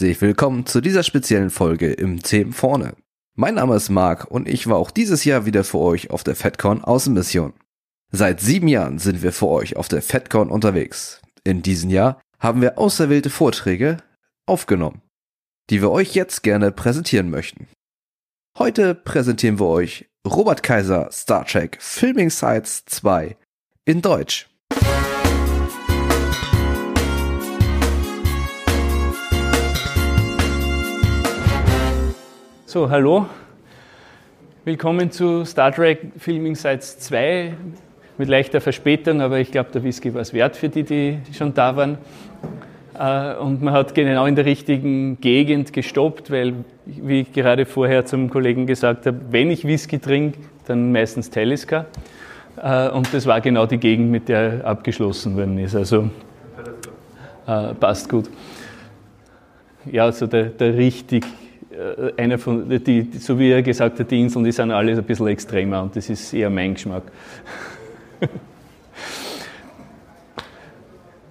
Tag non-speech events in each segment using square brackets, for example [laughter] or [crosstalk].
Herzlich willkommen zu dieser speziellen Folge im Themen vorne. Mein Name ist Marc und ich war auch dieses Jahr wieder für euch auf der FedCon Außenmission. Seit sieben Jahren sind wir für euch auf der FedCon unterwegs. In diesem Jahr haben wir auserwählte Vorträge aufgenommen, die wir euch jetzt gerne präsentieren möchten. Heute präsentieren wir euch Robert Kaiser Star Trek Filming Sites 2 in Deutsch. So, hallo. Willkommen zu Star Trek Filming Sites 2 mit leichter Verspätung, aber ich glaube, der Whisky war es wert für die, die schon da waren. Äh, und man hat genau in der richtigen Gegend gestoppt, weil, wie ich gerade vorher zum Kollegen gesagt habe, wenn ich Whisky trinke, dann meistens Talisker. Äh, und das war genau die Gegend, mit der abgeschlossen worden ist. Also äh, passt gut. Ja, also der, der richtig einer von, die, so wie er gesagt hat, die Inseln, die sind alle ein bisschen extremer und das ist eher mein Geschmack. [laughs]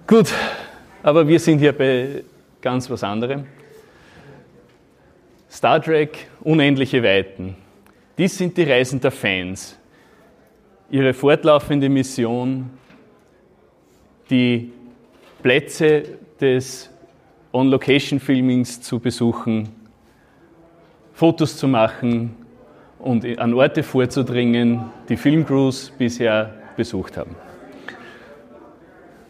Gut, aber wir sind hier bei ganz was anderem. Star Trek, unendliche Weiten. Dies sind die Reisen der Fans. Ihre fortlaufende Mission, die Plätze des On-Location-Filmings zu besuchen Fotos zu machen und an Orte vorzudringen, die Filmcrews bisher besucht haben.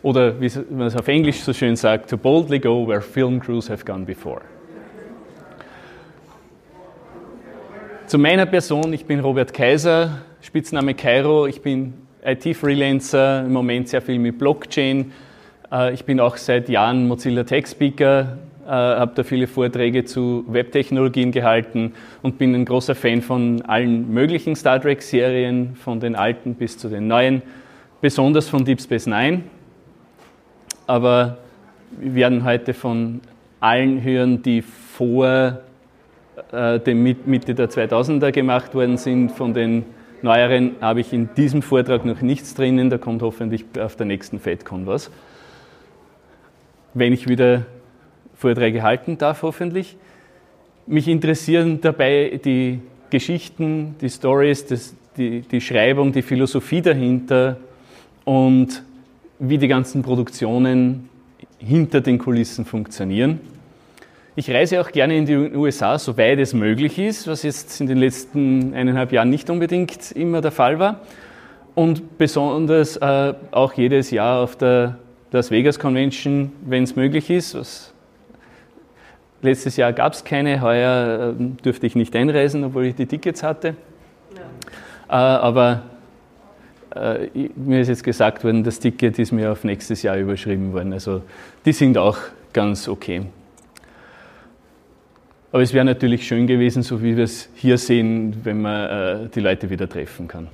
Oder wie man es auf Englisch so schön sagt, to boldly go where film crews have gone before. Zu meiner Person, ich bin Robert Kaiser, Spitzname Cairo, ich bin IT-Freelancer, im Moment sehr viel mit Blockchain. Äh, ich bin auch seit Jahren Mozilla Tech Speaker, habe da viele Vorträge zu Webtechnologien gehalten und bin ein großer Fan von allen möglichen Star Trek-Serien, von den alten bis zu den neuen, besonders von Deep Space Nine. Aber wir werden heute von allen hören, die vor äh, dem Mitte der 2000er gemacht worden sind. Von den neueren habe ich in diesem Vortrag noch nichts drinnen, da kommt hoffentlich auf der nächsten FedCon was. Wenn ich wieder Vorträge halten darf, hoffentlich. Mich interessieren dabei die Geschichten, die Stories, die, die Schreibung, die Philosophie dahinter und wie die ganzen Produktionen hinter den Kulissen funktionieren. Ich reise auch gerne in die USA, soweit es möglich ist, was jetzt in den letzten eineinhalb Jahren nicht unbedingt immer der Fall war. Und besonders äh, auch jedes Jahr auf der Las Vegas Convention, wenn es möglich ist, was Letztes Jahr gab es keine, heuer ähm, dürfte ich nicht einreisen, obwohl ich die Tickets hatte. Ja. Äh, aber äh, mir ist jetzt gesagt worden, das Ticket ist mir auf nächstes Jahr überschrieben worden. Also die sind auch ganz okay. Aber es wäre natürlich schön gewesen, so wie wir es hier sehen, wenn man äh, die Leute wieder treffen kann.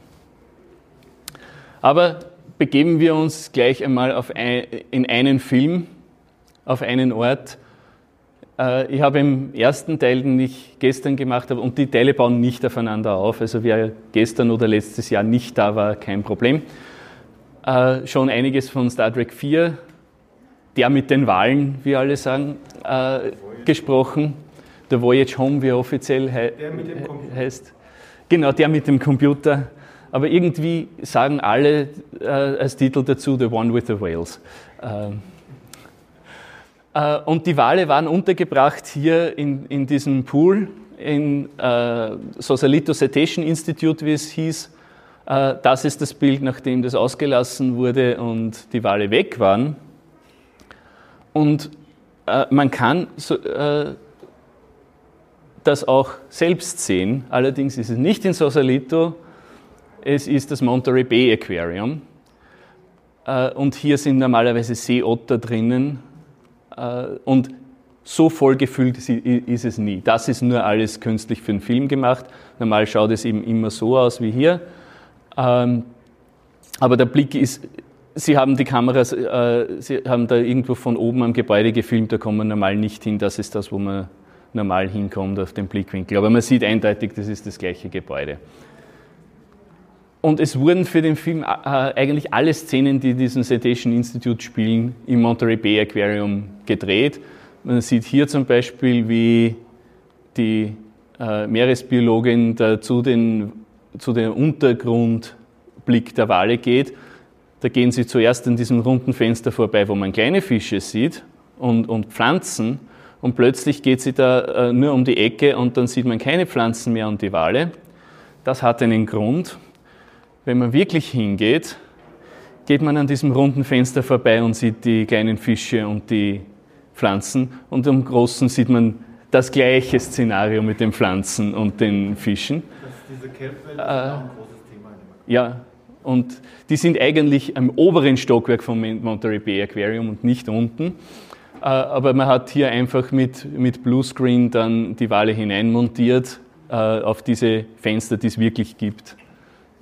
Aber begeben wir uns gleich einmal ein, in einen Film, auf einen Ort, ich habe im ersten Teil, den ich gestern gemacht habe, und die Teile bauen nicht aufeinander auf. Also wer gestern oder letztes Jahr nicht da war, kein Problem. Äh, schon einiges von Star Trek 4, der mit den Wahlen, wie alle sagen, äh, gesprochen. Der Voyage Home, wie er offiziell he heißt. Genau, der mit dem Computer. Aber irgendwie sagen alle äh, als Titel dazu The One with the Whales. Äh, und die Wale waren untergebracht hier in, in diesem Pool, in äh, Sausalito Citation Institute, wie es hieß. Äh, das ist das Bild, nachdem das ausgelassen wurde und die Wale weg waren. Und äh, man kann so, äh, das auch selbst sehen. Allerdings ist es nicht in Sausalito, es ist das Monterey Bay Aquarium. Äh, und hier sind normalerweise Seeotter drinnen. Äh, und so voll gefüllt ist es nie. Das ist nur alles künstlich für den Film gemacht. Normal schaut es eben immer so aus wie hier. Ähm, aber der Blick ist, Sie haben die Kameras, äh, Sie haben da irgendwo von oben am Gebäude gefilmt, da kommt man normal nicht hin. Das ist das, wo man normal hinkommt auf den Blickwinkel. Aber man sieht eindeutig, das ist das gleiche Gebäude. Und es wurden für den Film äh, eigentlich alle Szenen, die diesen Citation Institute spielen, im Monterey Bay Aquarium gedreht. Man sieht hier zum Beispiel, wie die äh, Meeresbiologin da zu, den, zu dem Untergrundblick der Wale geht. Da gehen sie zuerst an diesem runden Fenster vorbei, wo man kleine Fische sieht und, und Pflanzen. Und plötzlich geht sie da äh, nur um die Ecke und dann sieht man keine Pflanzen mehr und die Wale. Das hat einen Grund wenn man wirklich hingeht, geht man an diesem runden Fenster vorbei und sieht die kleinen Fische und die Pflanzen und am großen sieht man das gleiche Szenario mit den Pflanzen und den Fischen. diese Kelpwelle äh, ist auch ein großes Thema. Ja, und die sind eigentlich am oberen Stockwerk vom Monterey Bay Aquarium und nicht unten. Äh, aber man hat hier einfach mit, mit Bluescreen dann die Wale hineinmontiert äh, auf diese Fenster, die es wirklich gibt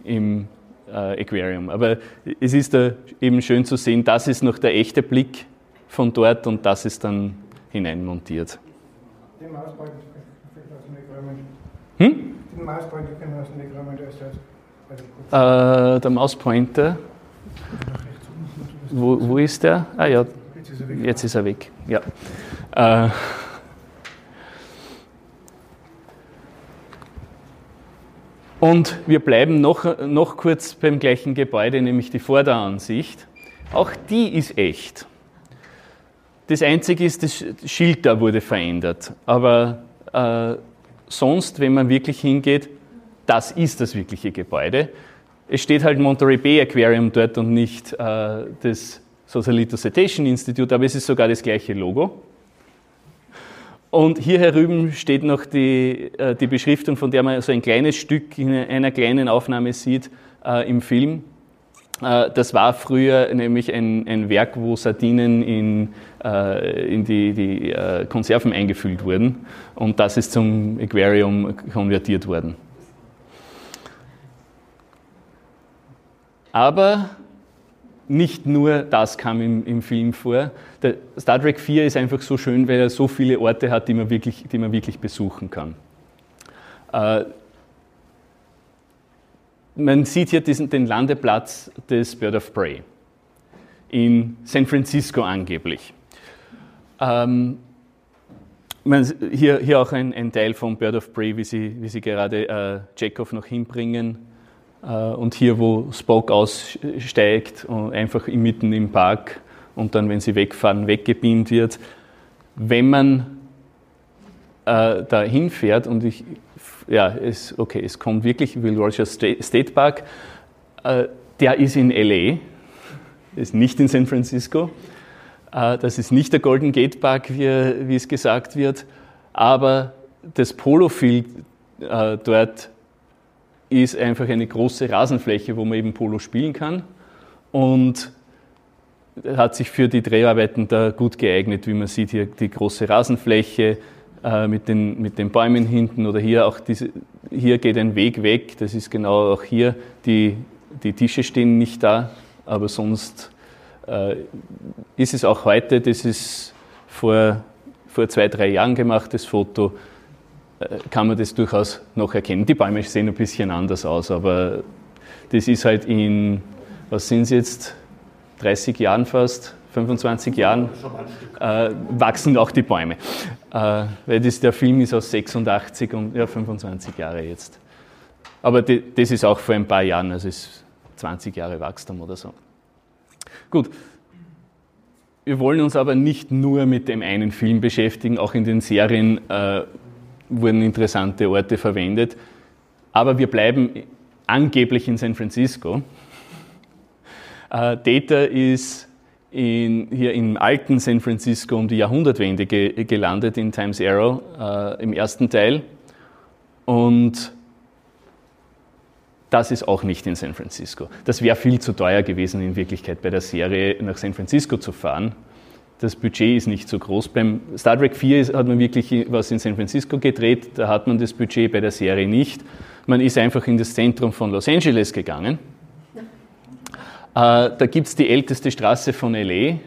im äh, Aquarium. Aber es ist da eben schön zu sehen, das ist noch der echte Blick von dort und das ist dann hineinmontiert. Den Mauspointer aus dem Aquarium. Hm? Den wir aus dem Aquarium äh, Der Mauspointer. Wo, wo ist der? Ah ja, jetzt ist er weg. Ja. Äh, Und wir bleiben noch, noch kurz beim gleichen Gebäude, nämlich die Vorderansicht. Auch die ist echt. Das Einzige ist, das Schild da wurde verändert. Aber äh, sonst, wenn man wirklich hingeht, das ist das wirkliche Gebäude. Es steht halt Monterey Bay Aquarium dort und nicht äh, das Sausalito Citation Institute, aber es ist sogar das gleiche Logo. Und hier herüben steht noch die, äh, die Beschriftung, von der man so ein kleines Stück in einer kleinen Aufnahme sieht äh, im Film. Äh, das war früher nämlich ein, ein Werk, wo Sardinen in, äh, in die, die äh, Konserven eingefüllt wurden. Und das ist zum Aquarium konvertiert worden. Aber nicht nur das kam im, im, Film vor. Der Star Trek 4 ist einfach so schön, weil er so viele Orte hat, die man wirklich, die man wirklich besuchen kann. Äh, man sieht hier diesen, den Landeplatz des Bird of Prey in San Francisco angeblich. Ähm, man, hier, hier auch ein, ein, Teil von Bird of Prey, wie sie, wie sie gerade äh, Chekhov noch hinbringen und hier, wo Spock aussteigt, einfach mitten im Park und dann, wenn sie wegfahren, weggebeamt wird. Wenn man äh, da hinfährt und ich, ja, es, okay, es kommt wirklich Will Rogers State Park, äh, der ist in LA, ist nicht in San Francisco. Äh, das ist nicht der Golden Gate Park, wie, wie es gesagt wird, aber das Polo-Field äh, dort ist einfach eine große Rasenfläche, wo man eben Polo spielen kann. Und hat sich für die Dreharbeiten da gut geeignet, wie man sieht hier die große Rasenfläche äh, mit, den, mit den Bäumen hinten oder hier auch diese, hier geht ein Weg weg, das ist genau auch hier, die, die Tische stehen nicht da, aber sonst äh, ist es auch heute, das ist vor, vor zwei, drei Jahren gemacht, das Foto, kann man das durchaus noch erkennen. Die Bäume sehen ein bisschen anders aus, aber das ist halt in, was sind es jetzt, 30 Jahren fast, 25 Jahren, äh, wachsen auch die Bäume. Äh, weil das, der Film ist aus 86 und ja, 25 Jahre jetzt. Aber die, das ist auch vor ein paar Jahren, also ist 20 Jahre Wachstum oder so. Gut. Wir wollen uns aber nicht nur mit dem einen Film beschäftigen, auch in den Serien äh, wurden interessante Orte verwendet. Aber wir bleiben angeblich in San Francisco. Äh, Data ist in, hier im alten San Francisco um die Jahrhundertwende ge gelandet in Times Arrow äh, im ersten Teil. Und das ist auch nicht in San Francisco. Das wäre viel zu teuer gewesen, in Wirklichkeit bei der Serie nach San Francisco zu fahren. Das Budget ist nicht so groß. Beim Star Trek 4 hat man wirklich was in San Francisco gedreht, da hat man das Budget bei der Serie nicht. Man ist einfach in das Zentrum von Los Angeles gegangen. Äh, da gibt es die älteste Straße von LA, äh,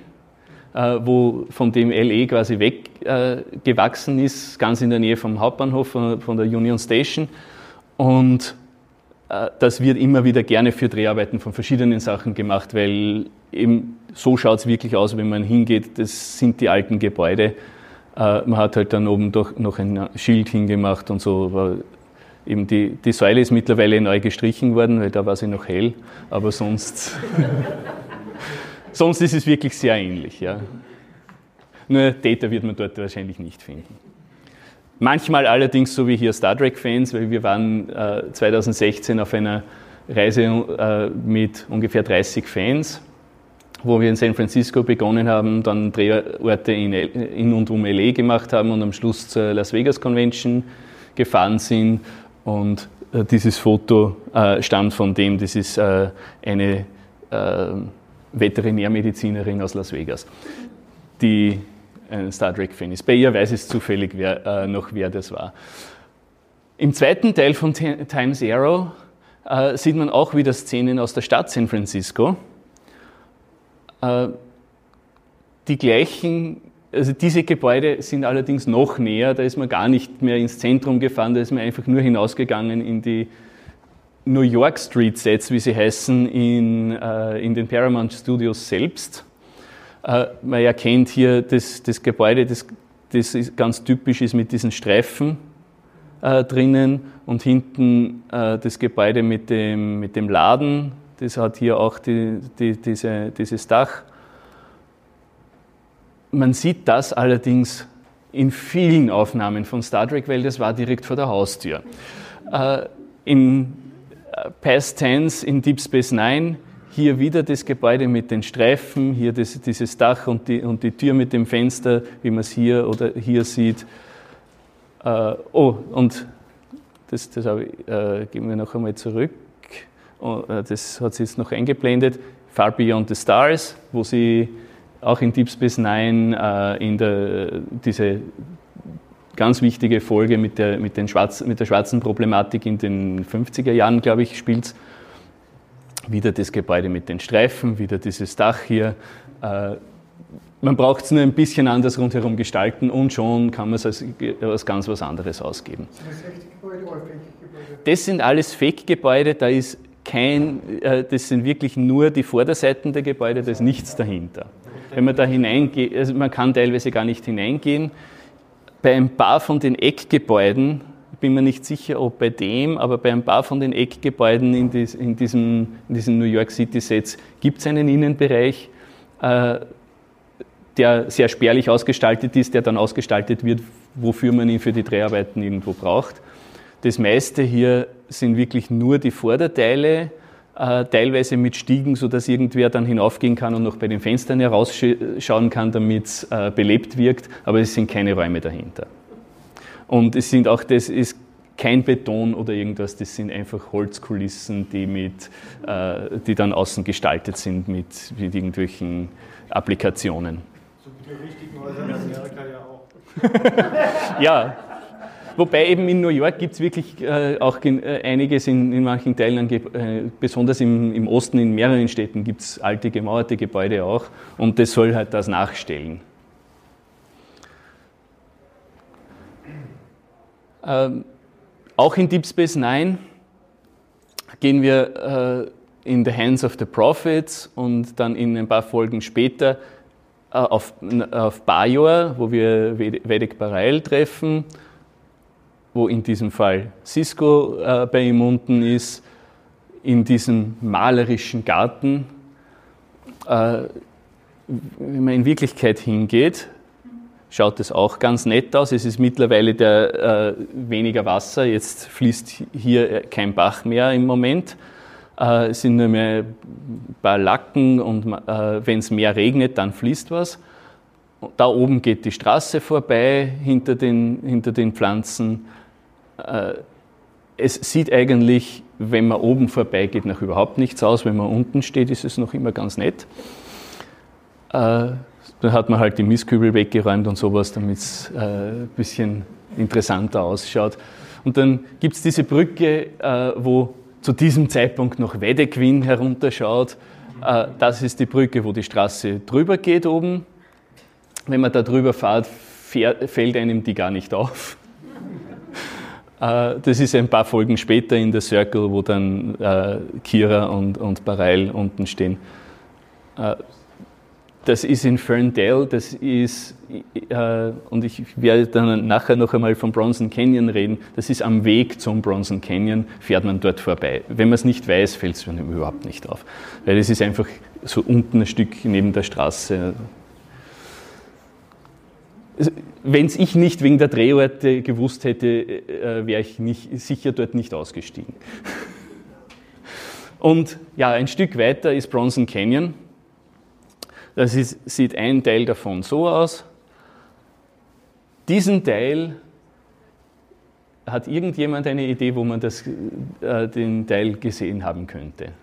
wo, von dem LA quasi weggewachsen äh, ist, ganz in der Nähe vom Hauptbahnhof von, der Union Station. Und das wird immer wieder gerne für Dreharbeiten von verschiedenen Sachen gemacht, weil eben so schaut es wirklich aus, wenn man hingeht. Das sind die alten Gebäude. Äh, man hat halt dann oben doch noch ein Schild hingemacht und so. Eben die, die Säule ist mittlerweile neu gestrichen worden, weil da war sie noch hell, aber sonst, [laughs] sonst ist es wirklich sehr ähnlich. Ja. Nur Täter wird man dort wahrscheinlich nicht finden. Manchmal allerdings so wie hier Star Trek-Fans, weil wir waren äh, 2016 auf einer Reise äh, mit ungefähr 30 Fans, wo wir in San Francisco begonnen haben, dann Drehorte in, in und um LA gemacht haben und am Schluss zur Las Vegas Convention gefahren sind. Und äh, dieses Foto äh, stammt von dem, das ist äh, eine äh, Veterinärmedizinerin aus Las Vegas, die ein Star Trek-Fan ist. Bei ihr weiß es zufällig wer, äh, noch, wer das war. Im zweiten Teil von Times Arrow äh, sieht man auch wieder Szenen aus der Stadt San Francisco. Äh, die gleichen, also diese Gebäude sind allerdings noch näher, da ist man gar nicht mehr ins Zentrum gefahren, da ist man einfach nur hinausgegangen in die New York Street Sets, wie sie heißen, in, äh, in den Paramount Studios selbst. Äh, man erkennt hier das, das Gebäude, das, das ganz typisch ist mit diesen Streifen äh, drinnen und hinten äh, das Gebäude mit dem, mit dem Laden, das hat hier auch die, die, diese, dieses Dach. Man sieht das allerdings in vielen Aufnahmen von Star Trek, weil das war direkt vor der Haustür. Äh, in äh, Past Tense in Deep Space Nine hier wieder das Gebäude mit den Streifen, hier das, dieses Dach und die, und die Tür mit dem Fenster, wie man es hier oder hier sieht. Äh, oh, und das, das ich, äh, geben wir noch einmal zurück. Oh, äh, das hat sie jetzt noch eingeblendet. Far Beyond the Stars, wo sie auch in Deep Space Nine äh, in der, diese ganz wichtige Folge mit der, mit, den Schwarz, mit der schwarzen Problematik in den 50er Jahren, glaube ich, spielt. Wieder das Gebäude mit den Streifen, wieder dieses Dach hier. Äh, man braucht es nur ein bisschen anders rundherum gestalten und schon kann man es als, als ganz was anderes ausgeben. Das sind alles Fake-Gebäude, da ist kein, äh, das sind wirklich nur die Vorderseiten der Gebäude, da ist nichts dahinter. Wenn man da hineingeht, also man kann teilweise gar nicht hineingehen. Bei ein paar von den Eckgebäuden bin mir nicht sicher, ob bei dem, aber bei ein paar von den Eckgebäuden in, dies, in, diesem, in diesen New York City Sets gibt es einen Innenbereich, äh, der sehr spärlich ausgestaltet ist, der dann ausgestaltet wird, wofür man ihn für die Dreharbeiten irgendwo braucht. Das meiste hier sind wirklich nur die Vorderteile, äh, teilweise mit Stiegen, sodass irgendwer dann hinaufgehen kann und noch bei den Fenstern herausschauen kann, damit es äh, belebt wirkt, aber es sind keine Räume dahinter. Und es sind auch, das ist kein Beton oder irgendwas, das sind einfach Holzkulissen, die, mit, äh, die dann außen gestaltet sind mit, mit irgendwelchen Applikationen. So wie die richtigen Häuser in Amerika ja auch. [laughs] ja, wobei eben in New York gibt es wirklich äh, auch äh, einiges in, in, manchen Teilen, äh, besonders im, im, Osten, in mehreren Städten gibt es alte gemauerte Gebäude auch und das soll halt das nachstellen. Ähm, auch in Deep Space Nine gehen wir äh, in The Hands of the Prophets und dann in ein paar Folgen später äh, auf, auf Bajor, wo wir Vedek Barail treffen, wo in diesem Fall Cisco äh, bei ihm unten ist, in diesem malerischen Garten. Äh, wenn man in Wirklichkeit hingeht, schaut es auch ganz nett aus. Es ist mittlerweile der, äh, weniger Wasser, jetzt fließt hier kein Bach mehr im Moment. Äh, es sind nur mehr ein paar Lacken und äh, wenn es mehr regnet, dann fließt was. Da oben geht die Straße vorbei hinter den, hinter den Pflanzen. Äh, es sieht eigentlich, wenn man oben vorbeigeht, nach überhaupt nichts aus. Wenn man unten steht, ist es noch immer ganz nett. Dann hat man halt die Mistkübel weggeräumt und sowas, damit es äh, ein bisschen interessanter ausschaut. Und dann gibt es diese Brücke, äh, wo zu diesem Zeitpunkt noch Wedequin herunterschaut. Äh, das ist die Brücke, wo die Straße drüber geht oben. Wenn man da drüber fährt, fällt einem die gar nicht auf. [laughs] Äh, das ist ein paar Folgen später in der Circle, wo dann äh, Kira und, und Bareil unten stehen. Äh, das ist in Ferndale, das ist, äh, und ich werde dann nachher noch einmal vom Bronson Canyon reden, das ist am Weg zum Bronson Canyon, fährt man dort vorbei. Wenn man es nicht weiß, fällt es mir überhaupt nicht auf, weil es ist einfach so unten ein Stück neben der Straße. Wenn es ich nicht wegen der Drehorte gewusst hätte, äh, wäre ich nicht, sicher dort nicht ausgestiegen. [laughs] Und ja, ein Stück weiter ist Bronson Canyon. Das ist, sieht ein Teil davon so aus. Diesen Teil hat irgendjemand eine Idee, wo man das, äh, den Teil gesehen haben könnte?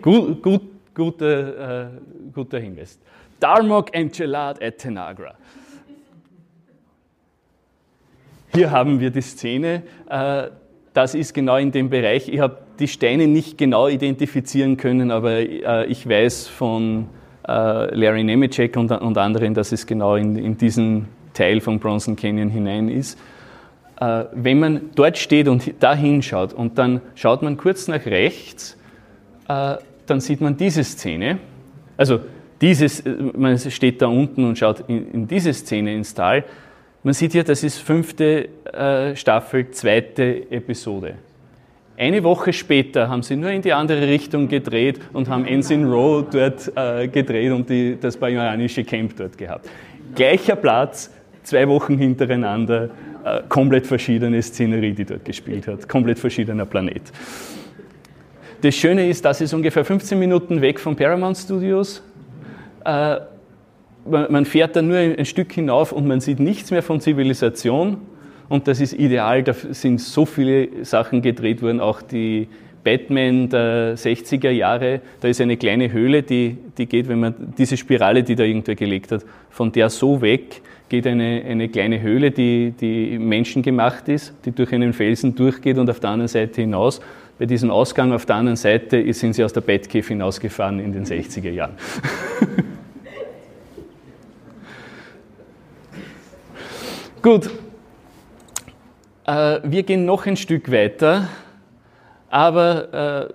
Gut, gut, guter, äh, guter Hinweis. Darmok Enchilad et Tenagra. Hier haben wir die Szene. Äh, das ist genau in dem Bereich. Ich habe die Steine nicht genau identifizieren können, aber äh, ich weiß von äh, Larry Nemeczek und, und, anderen, dass es genau in, in, diesen Teil von Bronson Canyon hinein ist. Äh, wenn man dort steht und da hinschaut und dann schaut man kurz nach rechts, äh, dann sieht man diese Szene. Also dieses, äh, man steht da unten und schaut in, in diese Szene ins Tal. Man sieht hier, das ist fünfte äh, Staffel, zweite Episode. Eine Woche später haben sie nur in die andere Richtung gedreht und haben Ensign Row dort äh, gedreht und die, das bajoranische Camp dort gehabt. Gleicher Platz, zwei Wochen hintereinander, äh, komplett verschiedene Szenerie, die dort gespielt hat, komplett verschiedener Planet. Das Schöne ist, das ist ungefähr 15 Minuten weg von Paramount Studios. Äh, man fährt da nur ein Stück hinauf und man sieht nichts mehr von Zivilisation. Und das ist ideal, da sind so viele Sachen gedreht worden, auch die Batman der 60er Jahre, da ist eine kleine Höhle, die, die geht, wenn man diese Spirale, die da irgendwer gelegt hat, von der so weg geht eine, eine kleine Höhle, die, die menschengemacht ist, die durch einen Felsen durchgeht und auf der anderen Seite hinaus. Bei diesem Ausgang auf der anderen Seite sind sie aus der Batcave hinausgefahren in den 60er Jahren. [laughs] Gut, äh, wir gehen noch ein Stück weiter, aber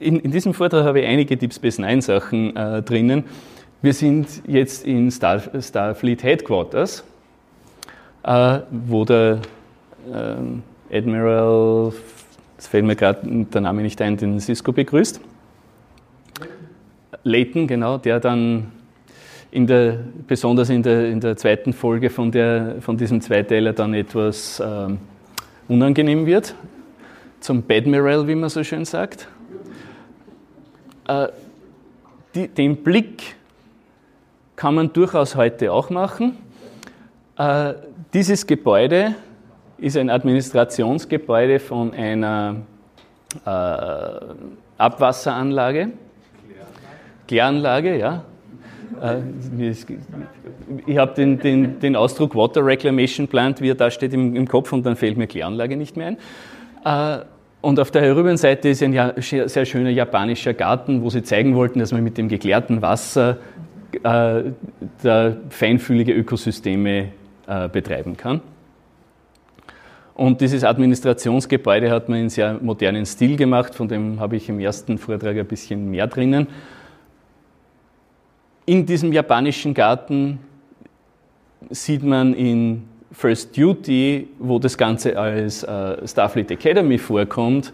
äh, in, diesem Vortrag habe ich einige Deep Space Nine Sachen äh, drinnen. Wir sind jetzt in Star, Starfleet Headquarters, wo der Admiral, es fällt mir gerade der Name nicht ein, den Cisco begrüßt. Leighton, genau, der dann in der, besonders in der, in der zweiten Folge von, der, von diesem Zweiteiler dann etwas ähm, unangenehm wird, zum Badmiral, wie man so schön sagt. Äh, die, den Blick kann man durchaus heute auch machen. Äh, dieses Gebäude ist ein Administrationsgebäude von einer äh, Abwasseranlage, Kläranlage, ja, ich habe den, den, den, Ausdruck Water Reclamation Plant, wie er da steht, im, im, Kopf und dann fällt mir Kläranlage nicht mehr ein. Äh, und auf der Herübenseite ist ein sehr schöner japanischer Garten, wo sie zeigen wollten, dass man mit dem geklärten Wasser äh, feinfühlige Ökosysteme betreiben kann. Und dieses Administrationsgebäude hat man in sehr modernen Stil gemacht, von dem habe ich im ersten Vortrag ein bisschen mehr drinnen in diesem japanischen Garten sieht man in First Duty, wo das Ganze als äh, Starfleet Academy vorkommt,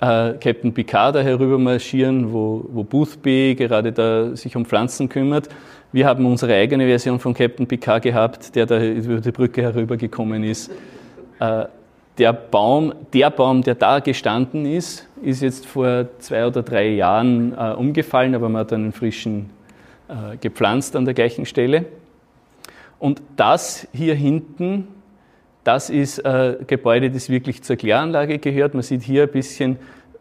äh, Captain Picard da herüber marschieren, wo, wo Boothby gerade da sich um Pflanzen kümmert. Wir haben unsere eigene Version von Captain Picard gehabt, der da über die Brücke herübergekommen ist. Äh, der Baum, der Baum, der da gestanden ist, ist jetzt vor zwei oder drei Jahren äh, umgefallen, aber man hat einen frischen äh, gepflanzt an der gleichen Stelle. Und das hier hinten Das ist ein Gebäude, das wirklich zur Kläranlage gehört. Man sieht hier ein bisschen,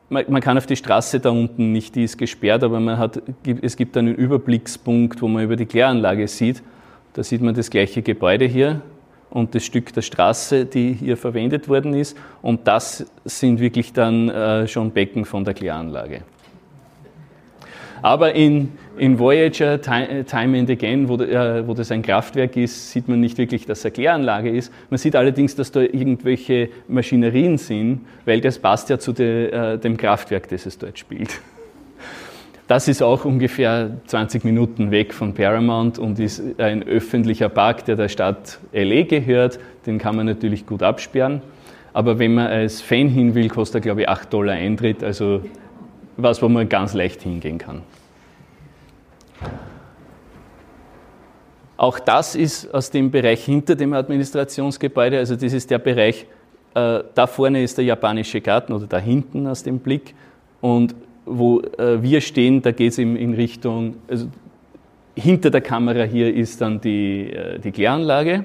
man, kann auf die Straße da unten nicht, die ist gesperrt, aber man hat, es gibt einen Überblickspunkt, wo man über die Kläranlage sieht. Da sieht man das gleiche Gebäude hier und das Stück der Straße, die hier verwendet worden ist. Und das sind wirklich dann äh, schon Becken von der Kläranlage. Aber in, in Voyager, Time and Again, wo, äh, wo, das ein Kraftwerk ist, sieht man nicht wirklich, dass es eine Kläranlage ist. Man sieht allerdings, dass da irgendwelche Maschinerien sind, weil das passt ja zu de, äh, dem Kraftwerk, das es dort spielt. Das ist auch ungefähr 20 Minuten weg von Paramount und ist ein öffentlicher Park, der der Stadt LA gehört. Den kann man natürlich gut absperren. Aber wenn man als Fan hin will, kostet er, glaube ich, 8 Dollar Eintritt. Also was, wo man ganz leicht hingehen kann. Auch das ist aus dem Bereich hinter dem Administrationsgebäude, also das ist der Bereich, äh, da vorne ist der japanische Garten oder da hinten aus dem Blick. Und wo äh, wir stehen, da geht es in, in, Richtung, also hinter der Kamera hier ist dann die, äh, die Kläranlage.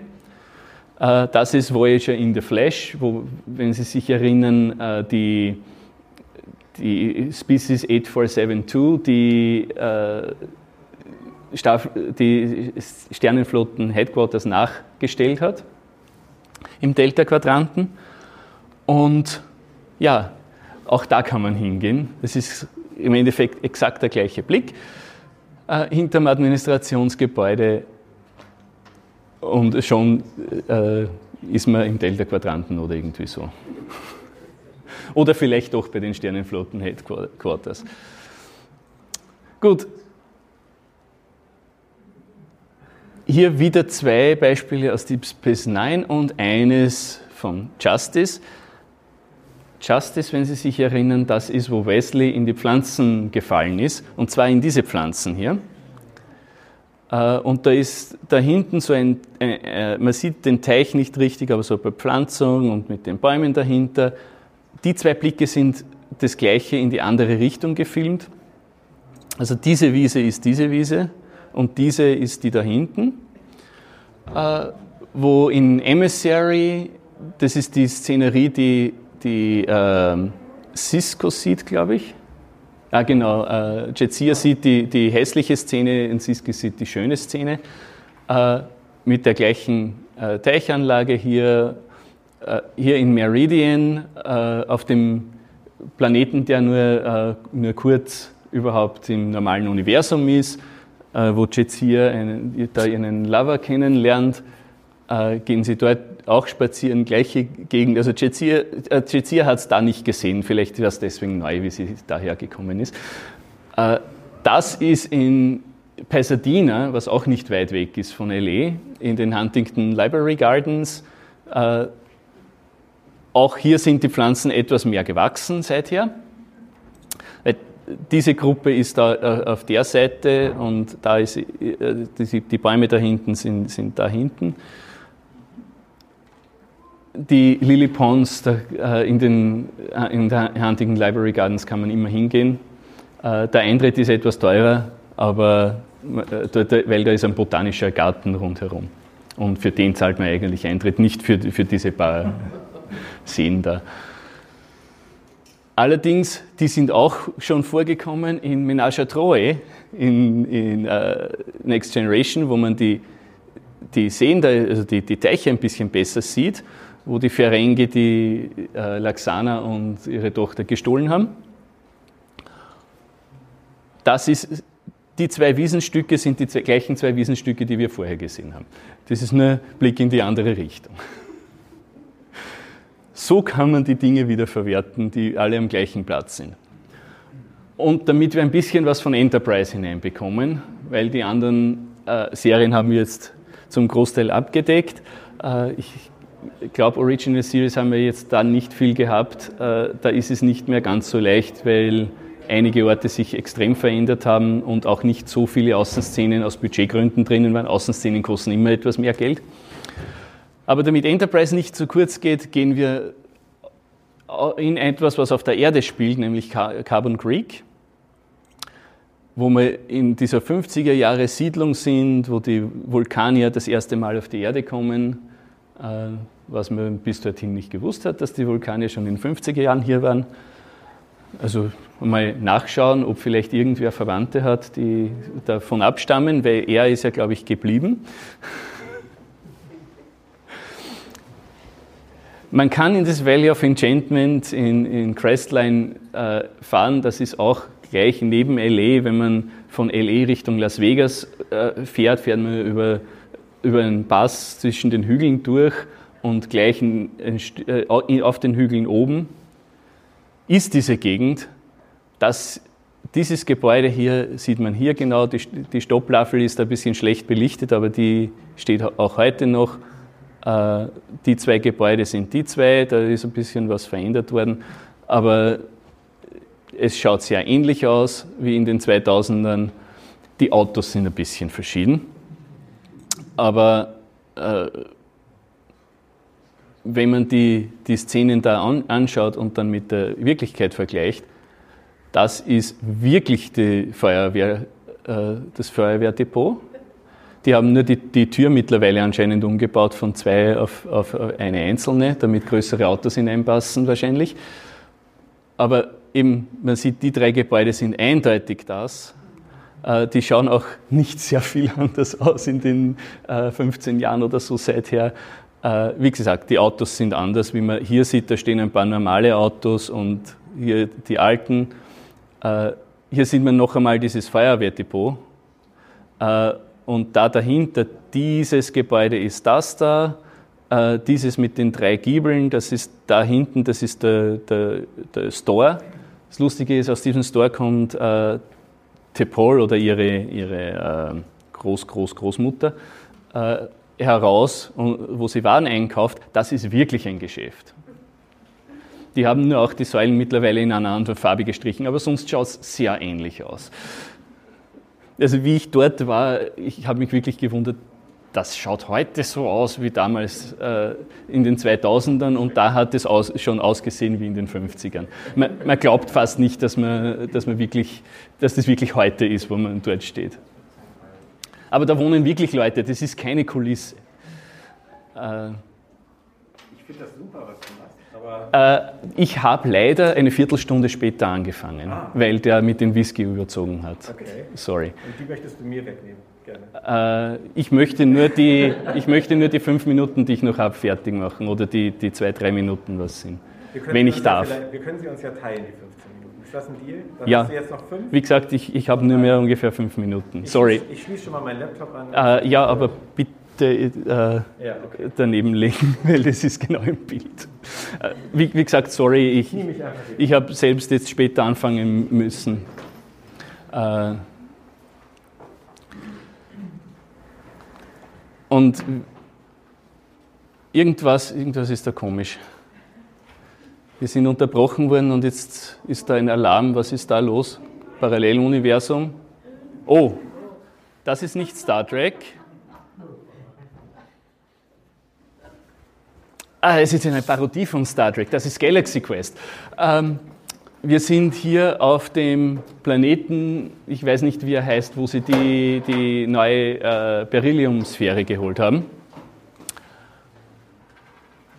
Äh, das ist Voyager in the Flash, wo, wenn Sie sich erinnern, äh, die, die Species 8472, die, äh, die Sternenflotten-Headquarters nachgestellt hat im Delta-Quadranten. Und ja, auch da kann man hingehen. Das ist im Endeffekt exakt der gleiche Blick. Äh, hinterm Administrationsgebäude und schon äh, ist man im Delta-Quadranten oder irgendwie so. Oder vielleicht doch bei den Sternenflotten-Headquarters. Gut. Hier wieder zwei Beispiele aus Deep Space Nine und eines von Justice. Justice, wenn Sie sich erinnern, das ist, wo Wesley in die Pflanzen gefallen ist, und zwar in diese Pflanzen hier. Äh, und da ist da hinten so ein, äh, man sieht den Teich nicht richtig, aber so bei Pflanzung und mit den Bäumen dahinter. Die zwei Blicke sind das gleiche in die andere Richtung gefilmt. Also diese Wiese ist diese Wiese und diese ist die da hinten. Äh, wo in Emissary, das ist die Szenerie, die die äh, Cisco sieht, glaube ich. Ah, genau. Äh, Jetsia sieht die, die hässliche Szene und Cisco sieht die schöne Szene. Äh, mit der gleichen äh, Teichanlage hier, hier in Meridian, äh, auf dem Planeten, der nur, äh, nur kurz überhaupt im normalen Universum ist, wo Jetsia einen, da ihren Lover kennenlernt, gehen sie dort auch spazieren, gleiche Gegend. Also Jetsia, äh, hat es da nicht gesehen, vielleicht war es deswegen neu, wie sie daher gekommen ist. Äh, das ist in Pasadena, was auch nicht weit weg ist von LA, in den Huntington Library Gardens. Auch hier sind die Pflanzen etwas mehr gewachsen seither. Diese Gruppe ist da äh, auf der Seite und da ist, äh, die Bäume da hinten sind, sind da hinten die Lily Ponds äh, in den in der Huntington Library Gardens kann man immer hingehen. Der Eintritt ist etwas teurer, aber weil da ist ein botanischer Garten rundherum. Und für den zahlt man eigentlich Eintritt, nicht für, für diese paar Seen da. Allerdings, die sind auch schon vorgekommen in Menage à Trois, in, in uh, Next Generation, wo man die, die Seen, da, also die, die Teiche ein bisschen besser sieht wo die Ferengi die äh, Laxana und ihre Tochter gestohlen haben. Das ist, die zwei Wiesenstücke sind die gleichen zwei Wiesenstücke, die wir vorher gesehen haben. Das ist nur ein Blick in die andere Richtung. So kann man die Dinge wieder verwerten, die alle am gleichen Platz sind. Und damit wir ein bisschen was von Enterprise hineinbekommen, weil die anderen äh, Serien haben wir jetzt zum Großteil abgedeckt. Äh, ich glaube, Original Series haben wir jetzt da nicht viel gehabt. Äh, da ist es nicht mehr ganz so leicht, weil einige Orte sich extrem verändert haben und auch nicht so viele Außenszenen aus Budgetgründen drinnen waren. Außenszenen kosten immer etwas mehr Geld. Aber damit Enterprise nicht zu kurz geht, gehen wir in etwas, was auf der Erde spielt, nämlich Carbon Creek, wo wir in dieser 50er Jahre Siedlung sind, wo die Vulkanier das erste Mal auf die Erde kommen äh, was man bis dorthin nicht gewusst hat, dass die Vulkane schon in den 50er Jahren hier waren. Also mal nachschauen, ob vielleicht irgendwer Verwandte hat, die davon abstammen, weil er ist ja, glaube ich, geblieben. Man kann in das Valley of Enchantment in, in Crestline äh, fahren, das ist auch gleich neben LA, wenn man von LA Richtung Las Vegas äh, fährt, fährt man über, über einen Pass zwischen den Hügeln durch und gleich in, äh, auf den Hügeln oben ist diese Gegend. Das, dieses Gebäude hier sieht man hier genau, die, die Stopplaffel ist ein bisschen schlecht belichtet, aber die steht auch heute noch. Äh, die zwei Gebäude sind die zwei, da ist ein bisschen was verändert worden, aber es schaut sehr ähnlich aus wie in den 2000ern. Die Autos sind ein bisschen verschieden, aber äh, wenn man die, die Szenen da an, anschaut und dann mit der Wirklichkeit vergleicht, das ist wirklich die Feuerwehr, äh, das Feuerwehrdepot. Die haben nur die, die Tür mittlerweile anscheinend umgebaut von zwei auf, auf eine einzelne, damit größere Autos hineinpassen wahrscheinlich. Aber eben, man sieht, die drei Gebäude sind eindeutig das. Äh, die schauen auch [laughs] nicht sehr viel anders aus in den 15 äh, Jahren oder so seither. Äh, wie gesagt, die Autos sind anders, wie man hier sieht, da stehen ein paar normale Autos und hier die alten. Hier sieht man noch einmal dieses Feuerwehrdepot. Und da dahinter, dieses Gebäude ist das da, dieses mit den drei Giebeln, das ist da hinten, das ist der, der, der Store. Das Lustige ist, aus diesem Store kommt äh, Tepol oder ihre, ihre äh, Groß, Groß, Großmutter äh, heraus, wo sie Waren einkauft. Das ist wirklich ein Geschäft. Die haben nur auch die Säulen mittlerweile in einer anderen Farbe gestrichen, aber sonst schaut es sehr ähnlich aus. Also wie ich dort war, ich habe mich wirklich gewundert, das schaut heute so aus wie damals äh, in den 2000ern und da hat es aus, schon ausgesehen wie in den 50ern. Man, man, glaubt fast nicht, dass, man, dass, man wirklich, dass das wirklich heute ist, wo man dort steht. Aber da wohnen wirklich Leute, das ist keine Kulisse. Äh, ich finde das super, was du machst. Äh, ich habe leider eine Viertelstunde später angefangen, ah. weil der mit dem Whisky überzogen hat. Okay. Sorry. Und die möchtest du mir wegnehmen? Gerne. Äh, ich, möchte nur die, ich möchte nur die fünf Minuten, die ich noch habe, fertig machen oder die, die zwei, drei Minuten, was sind. Wenn ich darf. Ja wir können sie uns ja teilen, die 15 Minuten. Ist das ein Deal? Dann ja. hast du jetzt noch fünf? Wie gesagt, ich, ich habe nur mehr ungefähr fünf Minuten. Ich Sorry. Schließe, ich schließe schon mal meinen Laptop an. Äh, ja, aber bitte äh, ja, okay. daneben legen, [laughs] weil das ist genau im Bild. Äh, wie, wie, gesagt, sorry, ich, ich habe selbst jetzt später anfangen müssen. Äh, und irgendwas, irgendwas ist da komisch. Wir sind unterbrochen worden und jetzt ist da ein Alarm. Was ist da los? Paralleluniversum. Oh, das ist nicht Star Trek. Ah, es ist eine Parodie von Star Trek, das ist Galaxy Quest. Ähm, wir sind hier auf dem Planeten, ich weiß nicht, wie er heißt, wo sie die, die neue äh, Beryllium-Sphäre geholt haben.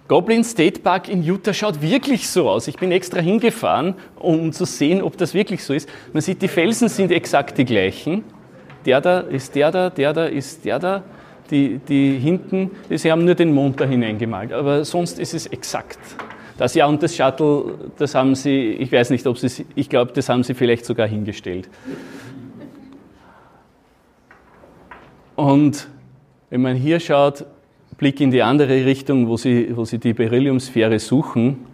Goblin State Park in Utah schaut wirklich so aus. Ich bin extra hingefahren, um zu sehen, ob das wirklich so ist. Man sieht, die Felsen sind exakt die gleichen. Der da ist der da, der da ist der da die, die hinten, sie haben nur den Mond da hineingemalt, aber sonst ist es exakt. Das ja und das Shuttle, das haben sie, ich weiß nicht, ob sie, ich glaube, das haben sie vielleicht sogar hingestellt. Und wenn man hier schaut, Blick in die andere Richtung, wo sie, wo sie die Berylliumsphäre suchen,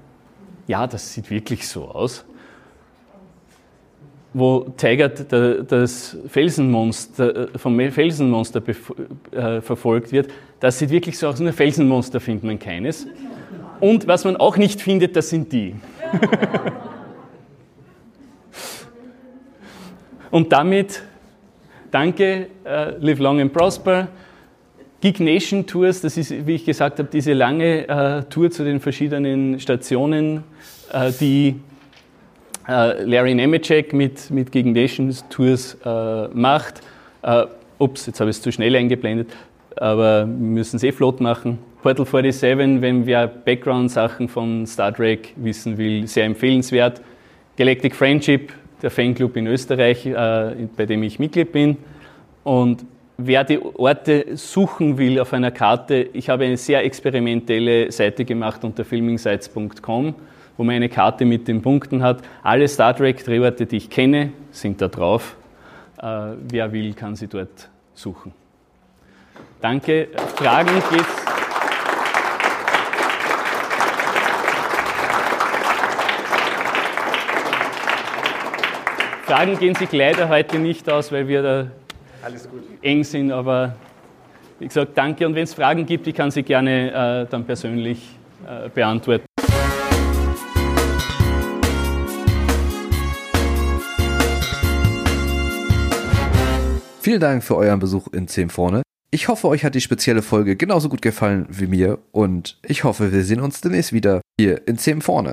ja, das sieht wirklich so aus wo Taggart das Felsenmonster, äh, vom Felsenmonster äh, verfolgt wird, das sieht wirklich so aus, nur Felsenmonster findet man keines. Und was man auch nicht findet, das sind die. Und damit danke, uh, live long and prosper. Gig Nation Tours, das ist, wie ich gesagt habe, diese lange uh, Tour zu den verschiedenen Stationen, uh, die äh, Larry Nemeczek mit, mit Gegen Nations Tours äh, macht. Äh, ups, jetzt habe ich es zu schnell eingeblendet, aber wir müssen es eh flott machen. Portal 47, wenn wer Background-Sachen von Star Trek wissen will, sehr empfehlenswert. Galactic Friendship, der Fanclub in Österreich, äh, bei dem ich Mitglied bin. Und wer die Orte suchen will auf einer Karte, ich habe eine sehr experimentelle Seite gemacht unter filmingsites.com, wo man eine Karte mit den Punkten hat. Alle Star Trek-Drehorte, die ich kenne, sind da drauf. Äh, wer will, kann sie dort suchen. Danke. Fragen geht's. Fragen gehen sich leider heute nicht aus, weil wir da eng sind, aber wie gesagt, danke. Und wenn es Fragen gibt, ich kann sie gerne äh, dann persönlich äh, beantworten. Vielen Dank für euren Besuch in 10 vorne. Ich hoffe, euch hat die spezielle Folge genauso gut gefallen wie mir und ich hoffe, wir sehen uns demnächst wieder hier in 10 vorne.